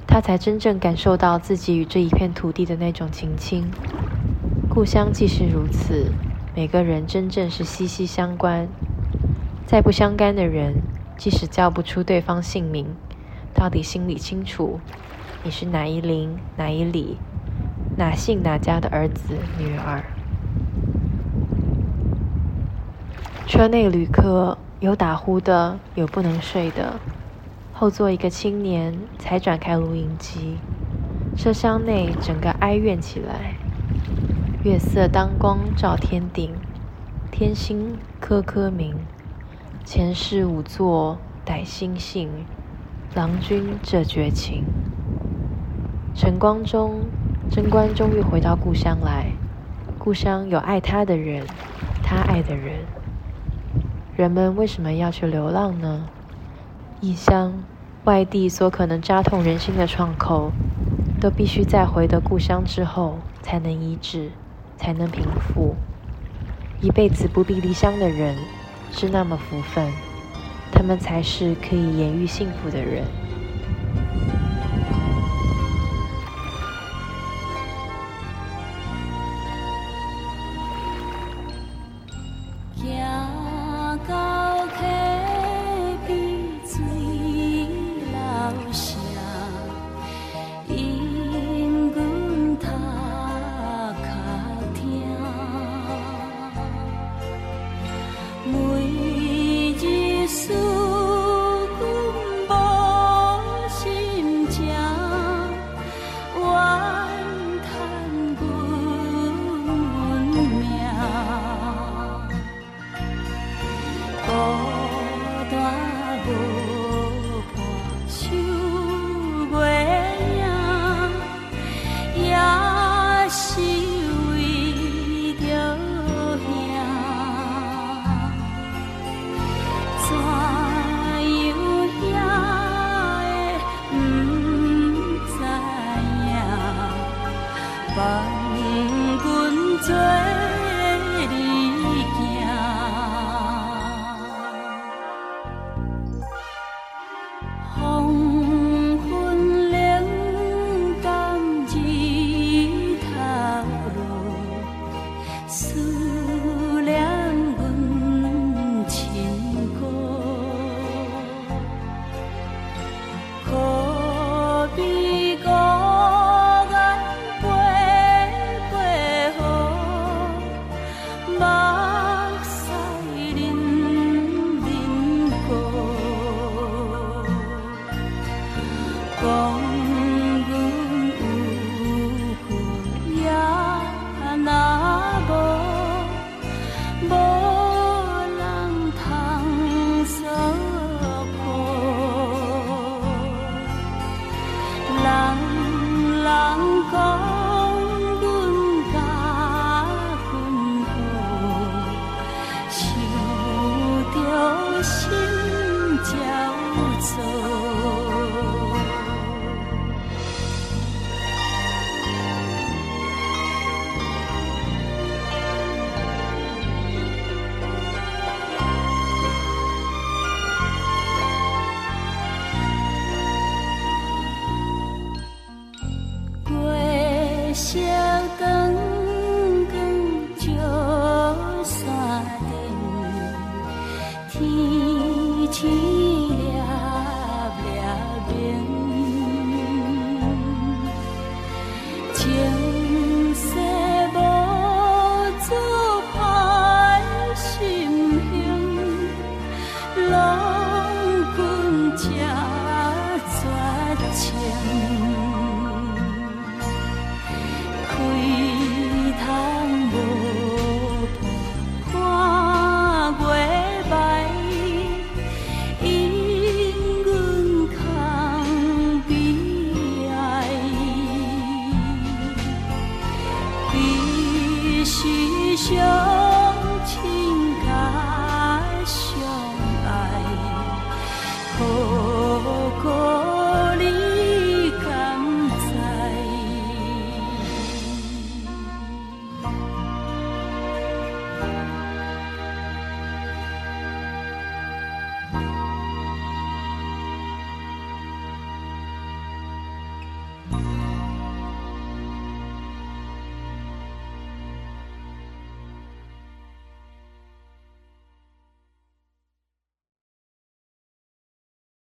他才真正感受到自己与这一片土地的那种情亲。故乡既是如此，每个人真正是息息相关。再不相干的人，即使叫不出对方姓名，到底心里清楚，你是哪一邻哪一里，哪姓哪家的儿子女儿。车内旅客有打呼的，有不能睡的。后座一个青年才转开录音机，车厢内整个哀怨起来。月色当光照天顶，天星颗颗明。前世五座歹心性，郎君这绝情。晨光中，贞观终于回到故乡来。故乡有爱他的人，他爱的人。人们为什么要去流浪呢？异乡。外地所可能扎痛人心的创口，都必须在回得故乡之后才能医治，才能平复。一辈子不必离乡的人，是那么福分，他们才是可以言喻幸福的人。